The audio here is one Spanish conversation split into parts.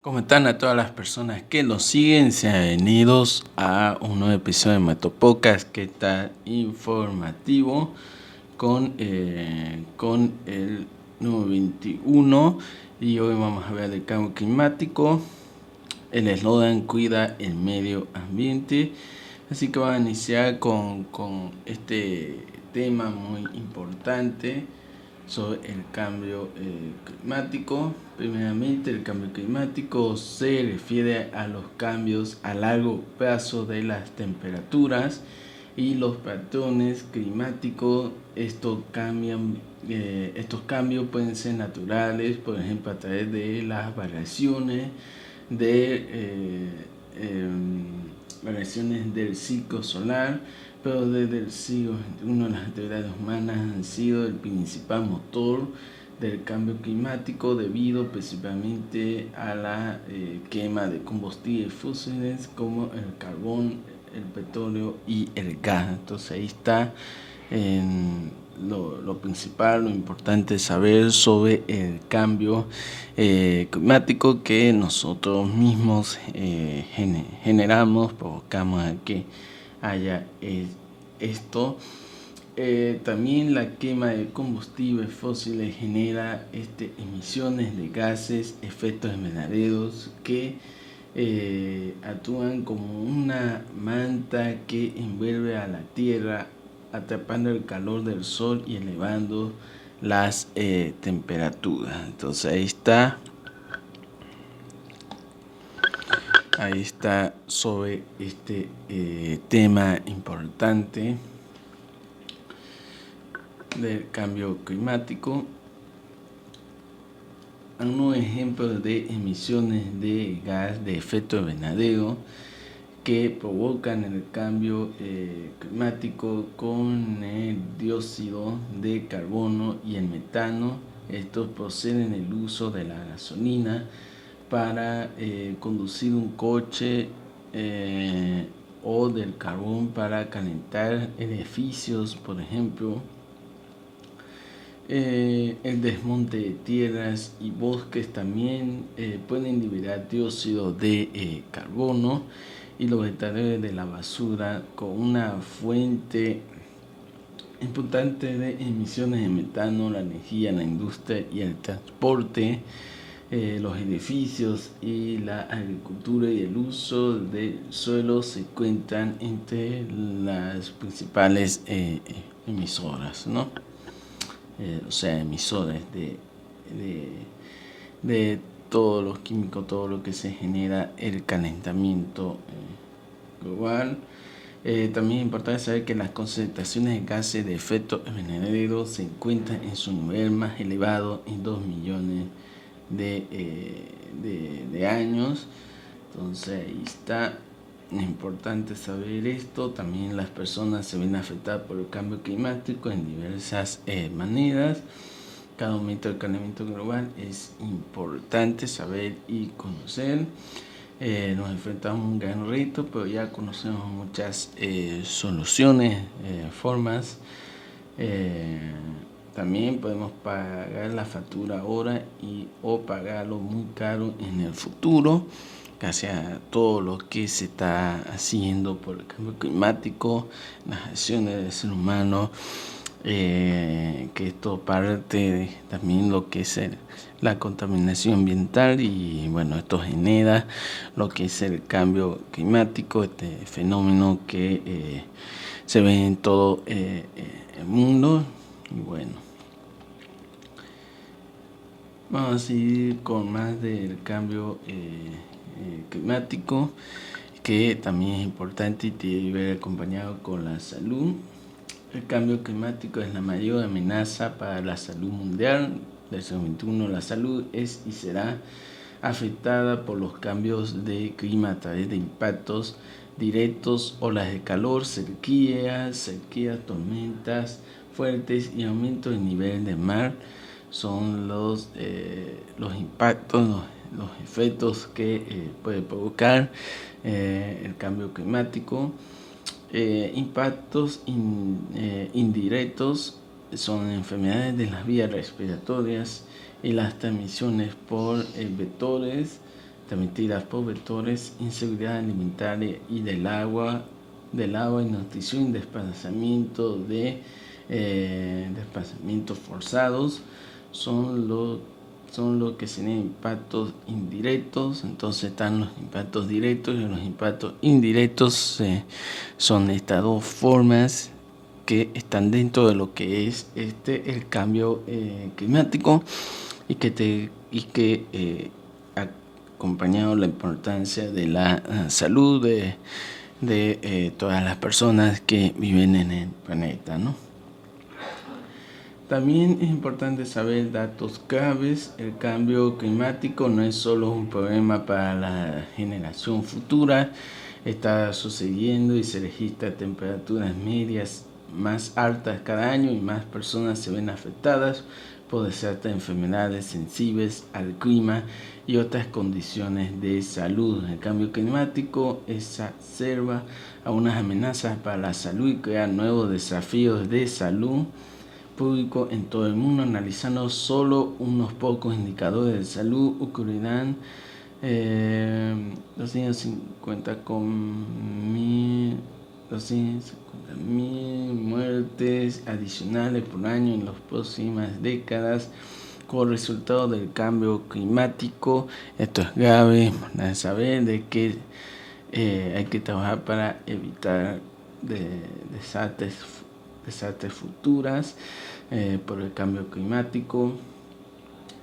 ¿Cómo están a todas las personas que nos siguen? Sean bienvenidos a un nuevo episodio de Metopocas que está informativo con, eh, con el número 21 y hoy vamos a ver el cambio climático. El eslogan cuida el medio ambiente. Así que vamos a iniciar con, con este tema muy importante sobre el cambio eh, climático. Primeramente, el cambio climático se refiere a los cambios a largo plazo de las temperaturas y los patrones climáticos. Estos, cambian, eh, estos cambios pueden ser naturales, por ejemplo, a través de las variaciones de eh, em, variaciones del ciclo solar pero desde el siglo XXI las actividades humanas han sido el principal motor del cambio climático debido principalmente a la eh, quema de combustibles fósiles como el carbón, el petróleo y el gas. Entonces ahí está lo, principal, lo importante saber sobre el cambio eh, climático que nosotros mismos eh, generamos, provocamos a que haya esto. Eh, también la quema de combustibles fósiles genera este, emisiones de gases, efectos invernaderos que eh, actúan como una manta que envuelve a la Tierra, atrapando el calor del Sol y elevando las eh, temperaturas. Entonces ahí está Ahí está sobre este tema importante del cambio climático. Unos ejemplos de emisiones de gas de efecto invernadero que provocan el cambio eh, climático con el dióxido de carbono y el metano. Estos proceden del uso de la gasolina para eh, conducir un coche eh, o del carbón para calentar edificios, por ejemplo. Eh, el desmonte de tierras y bosques también pueden liberar dióxido de carbono y los vegetales de la basura con una fuente importante de emisiones de metano, la energía, la industria y el transporte. Eh, los edificios y la agricultura y el uso del suelo se cuentan entre las principales eh, emisoras, ¿no? Eh, o sea, emisores de, de, de todos los químicos, todo lo que se genera el calentamiento global. también es importante saber que las concentraciones de gases de efecto invernadero se encuentran en su nivel más elevado en 2 millones eh, de, de, años. Entonces ahí está. Es importante saber esto. También las personas se ven afectadas por el cambio climático en diversas eh, maneras. Cada aumento del calentamiento global es importante saber y conocer. Eh, nos enfrentamos a un gran reto, pero ya conocemos muchas soluciones, formas. También podemos pagar la factura ahora y o pagarlo muy caro en el futuro, casi a todo lo que se está haciendo por el cambio climático, las acciones del ser humano, eh, que esto parte de también lo que es la contaminación ambiental y bueno, esto genera lo que es el cambio climático, este fenómeno que eh, se ve en todo eh, el mundo y bueno. Vamos a seguir con más del cambio eh, eh, climático, que también es importante y que ver acompañado con la salud. El cambio climático es la mayor amenaza para la salud mundial. Del siglo XXI la salud es y será afectada por los cambios de clima a través de impactos directos, olas de calor, sequías, sequías, tormentas fuertes y aumento del nivel del mar son los, eh, los impactos, efectos que eh, puede provocar eh, el cambio climático. impactos indirectos son enfermedades de las vías respiratorias y las transmisiones por vectores transmitidas por vectores, inseguridad alimentaria y del agua, del agua, nutrición y desplazamiento de eh, desplazamientos forzados son los son lo que serían impactos indirectos, entonces están los impactos directos y los impactos indirectos eh, son estas dos formas que están dentro de lo que es este el cambio eh, climático y que te y que eh, acompañado la importancia de la salud de, de todas las personas que viven en el planeta, ¿no? También es importante saber datos claves. El cambio climático no es solo un problema para la generación futura, está sucediendo y se registra temperaturas medias más altas cada año y más personas se ven afectadas por ciertas enfermedades sensibles al clima y otras condiciones de salud. El cambio climático exacerba a unas amenazas para la salud y crea nuevos desafíos de salud público en todo el mundo, analizando solo unos pocos indicadores de salud, ocurrirán eh, 250 con mil, mil muertes adicionales por año en las próximas décadas como resultado del cambio climático. Esto es grave, de saber de que eh, hay que trabajar para evitar de, desastres desastres futuras eh, por el cambio climático.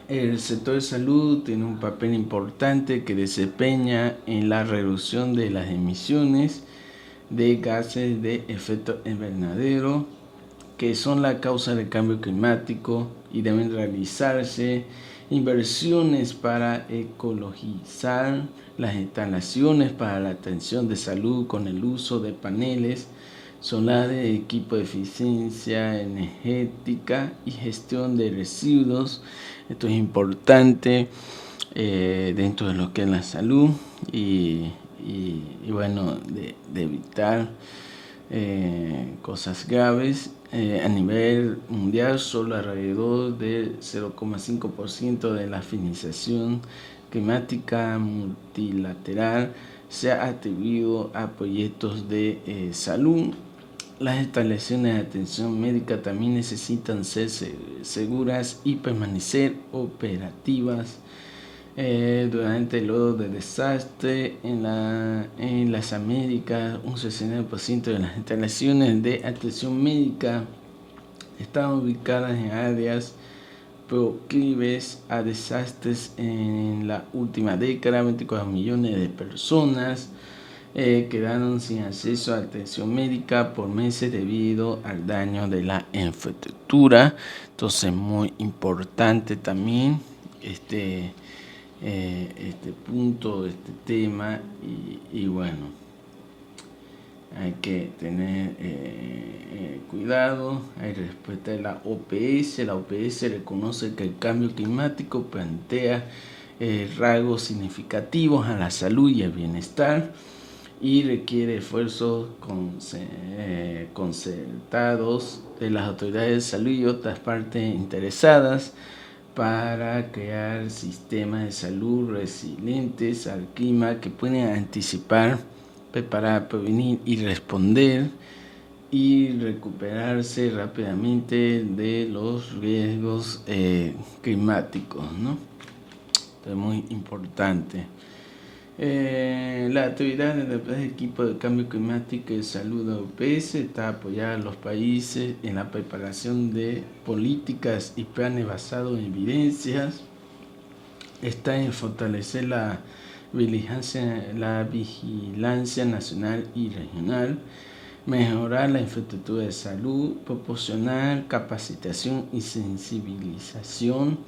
El sector de salud tiene un papel importante que desempeña en la reducción de las emisiones de gases de efecto invernadero que son la causa del cambio climático y deben realizarse inversiones para ecologizar las instalaciones para la atención de salud con el uso de paneles de equipo de eficiencia energética y gestión de residuos. Esto es importante eh, dentro de lo que es la salud y, bueno, de, evitar eh, cosas graves. Eh, a nivel mundial, solo alrededor del 0,5% de la financiación climática multilateral se ha atribuido a proyectos de salud las instalaciones de atención médica también necesitan ser seguras y permanecer operativas eh, durante el lodo de desastre en, en las Américas. Un 69% de las instalaciones de atención médica están ubicadas en áreas proclives a desastres en la última década. 24 millones de personas eh, quedaron sin acceso a atención médica por meses debido al daño de la infraestructura. Entonces, muy importante también este, eh, este punto, este tema. Y, bueno, hay que tener eh, cuidado, hay que respetar la OPS. La OPS reconoce que el cambio climático plantea rasgos significativos a la salud y al bienestar y requiere esfuerzos eh, concertados de las autoridades de salud y otras partes interesadas para crear sistemas de salud resilientes al clima que pueden anticipar, preparar, prevenir y responder y recuperarse rápidamente de los riesgos eh, climáticos. ¿no? es muy importante. Eh, la actividad del equipo de cambio climático y salud OPS está apoyada a los países en la preparación de políticas y planes basados en evidencias. Está en fortalecer la vigilancia, la vigilancia nacional y regional, mejorar la infraestructura de salud, proporcionar capacitación y sensibilización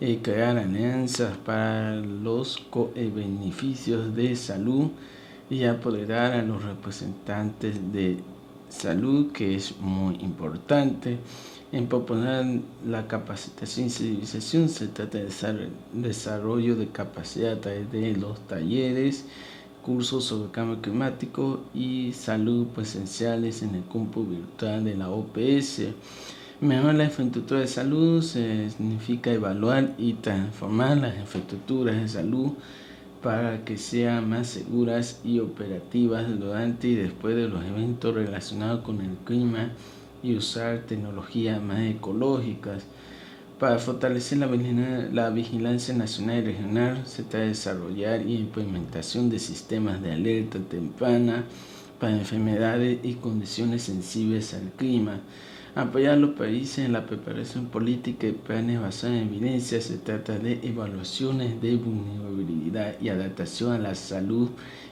eh, crear alianzas para los beneficios de salud y apoderar a los representantes de salud, que es muy importante. En proponer la capacitación y civilización se trata de desarrollo de capacidad a través de los talleres, cursos sobre cambio climático y salud presenciales en el campo virtual de la OPS. Mejorar la infraestructura de salud significa evaluar y transformar las infraestructuras de salud para que sean más seguras y operativas durante y después de los eventos relacionados con el clima y usar tecnologías más ecológicas. Para fortalecer la, vigilancia nacional y regional, se trata de desarrollar y implementación de sistemas de alerta temprana enfermedades y condiciones sensibles al clima Apoyar a los países en la preparación política y planes basados en evidencia. Se trata de evaluaciones de vulnerabilidad y adaptación a la salud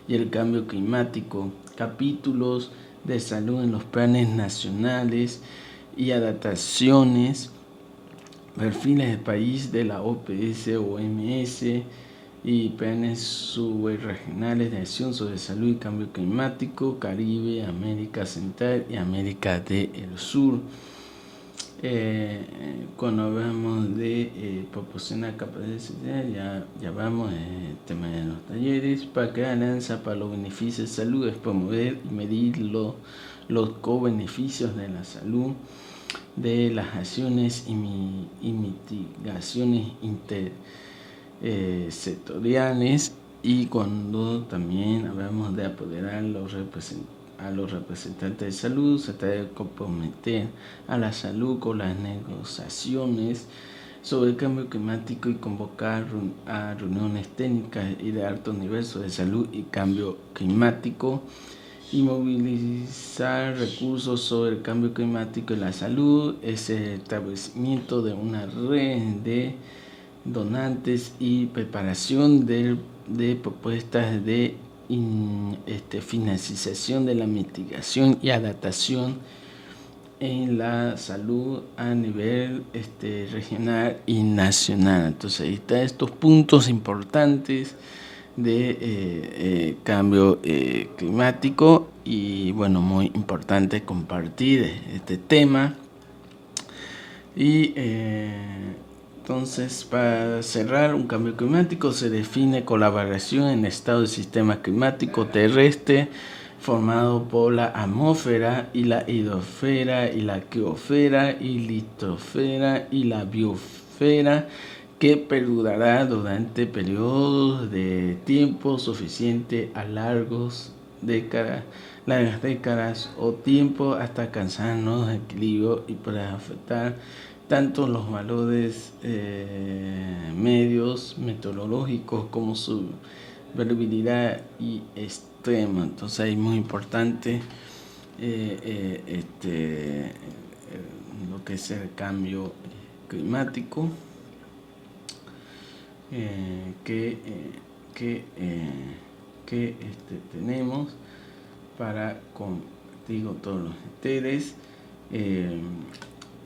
y el cambio climático. Capítulos de salud en los planes nacionales y adaptaciones. Perfiles de país de la OPS OMS y planes subregionales de acción sobre salud y cambio climático, Caribe, América Central y América del Sur. Eh, cuando hablamos de eh, proporcionar capacidad, ya, ya vamos el tema de los talleres. Para crear alianza para los beneficios de salud es promover y medir los co-beneficios de la salud, de las acciones y mitigaciones inter eh, sectoriales y cuando también hablamos de apoderar a los, a los representantes de salud, se trata de comprometer a la salud con las negociaciones sobre el cambio climático y convocar a reuniones técnicas y de alto nivel sobre salud y cambio climático y movilizar recursos sobre el cambio climático y la salud, es el establecimiento de una red de donantes y preparación de, propuestas de este, financiación de la mitigación y adaptación en la salud a nivel este, regional y nacional. Entonces ahí están estos puntos importantes de eh, eh, cambio eh, climático y bueno, muy importante compartir este tema. Y entonces, para cerrar, un cambio climático se define colaboración en estado de sistema climático terrestre formado por la atmósfera y la hidrosfera y la criosfera y litosfera y la biosfera que perdurará durante periodos de tiempo suficiente a largos décadas, largas décadas o tiempo hasta alcanzar nuevos equilibrios y para afectar tanto los valores eh, medios meteorológicos como su variabilidad y extrema. Entonces es muy importante eh, eh, este, lo que es el cambio climático que, que, que este, tenemos para contigo todos los ustedes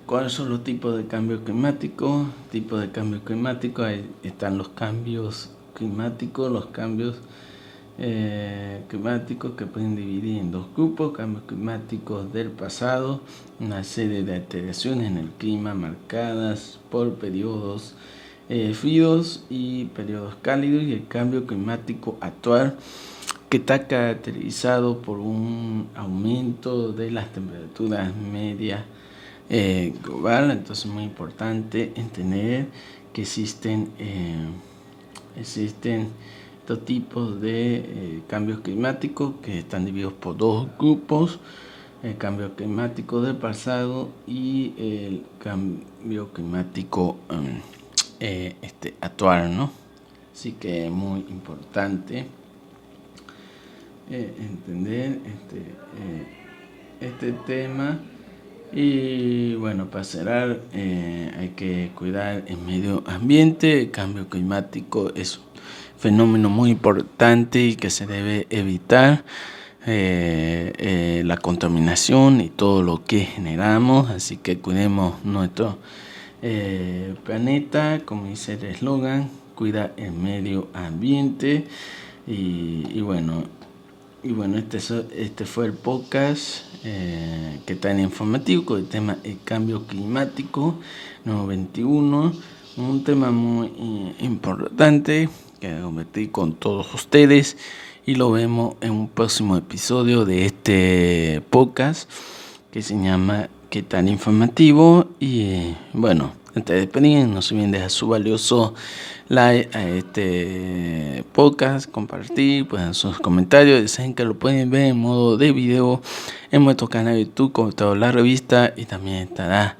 ¿Cuáles son los tipos de cambio climático? Tipos de cambio climático, ahí están los cambios climáticos, los cambios eh, climáticos que pueden dividir en dos grupos, cambios climáticos del pasado, una serie de alteraciones en el clima marcadas por periodos eh, fríos y periodos cálidos y el cambio climático actual que está caracterizado por un aumento de las temperaturas medias eh, global, entonces es muy importante entender que existen, eh, existen dos tipos de eh, cambios climáticos que están divididos por dos grupos, el cambio climático del pasado y el cambio climático um, este, actual, ¿no? Así que es muy importante entender este, este tema. Y bueno, para cerrar, eh, hay que cuidar el medio ambiente. El cambio climático es un fenómeno muy importante y que se debe evitar. Eh, eh, la contaminación y todo lo que generamos, así que cuidemos nuestro planeta, como dice el eslogan, cuida el medio ambiente y bueno, y bueno, este, este fue el podcast eh, que en informativo con el tema el cambio climático 91. Un tema muy eh, importante que compartí con todos ustedes y lo vemos en un próximo episodio de este podcast que se llama ¿Qué tan informativo? Y bueno, de despedir, no se olviden dejar su valioso like a este podcast, compartir, pueden sus comentarios, saben que lo pueden ver en modo de video en nuestro canal de YouTube, como toda la revista, y también estará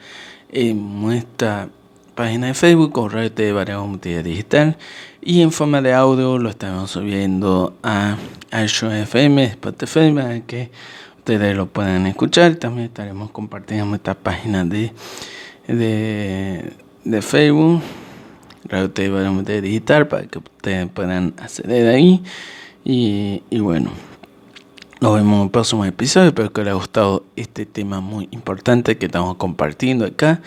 en nuestra página de Facebook, correo de Variados Multimedia Digital, y en forma de audio lo estamos subiendo a Show FM, Spotify, para que ustedes lo puedan escuchar. También estaremos compartiendo nuestra página de, de, de Facebook Radio TV Digital para que ustedes puedan acceder ahí. Y, bueno, nos vemos en el próximo episodio. Espero que les haya gustado este tema muy importante que estamos compartiendo acá.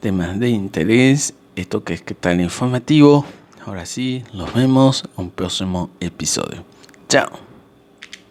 Temas de interés. Esto que es que tal informativo. Ahora sí, nos vemos en un próximo episodio. Chao.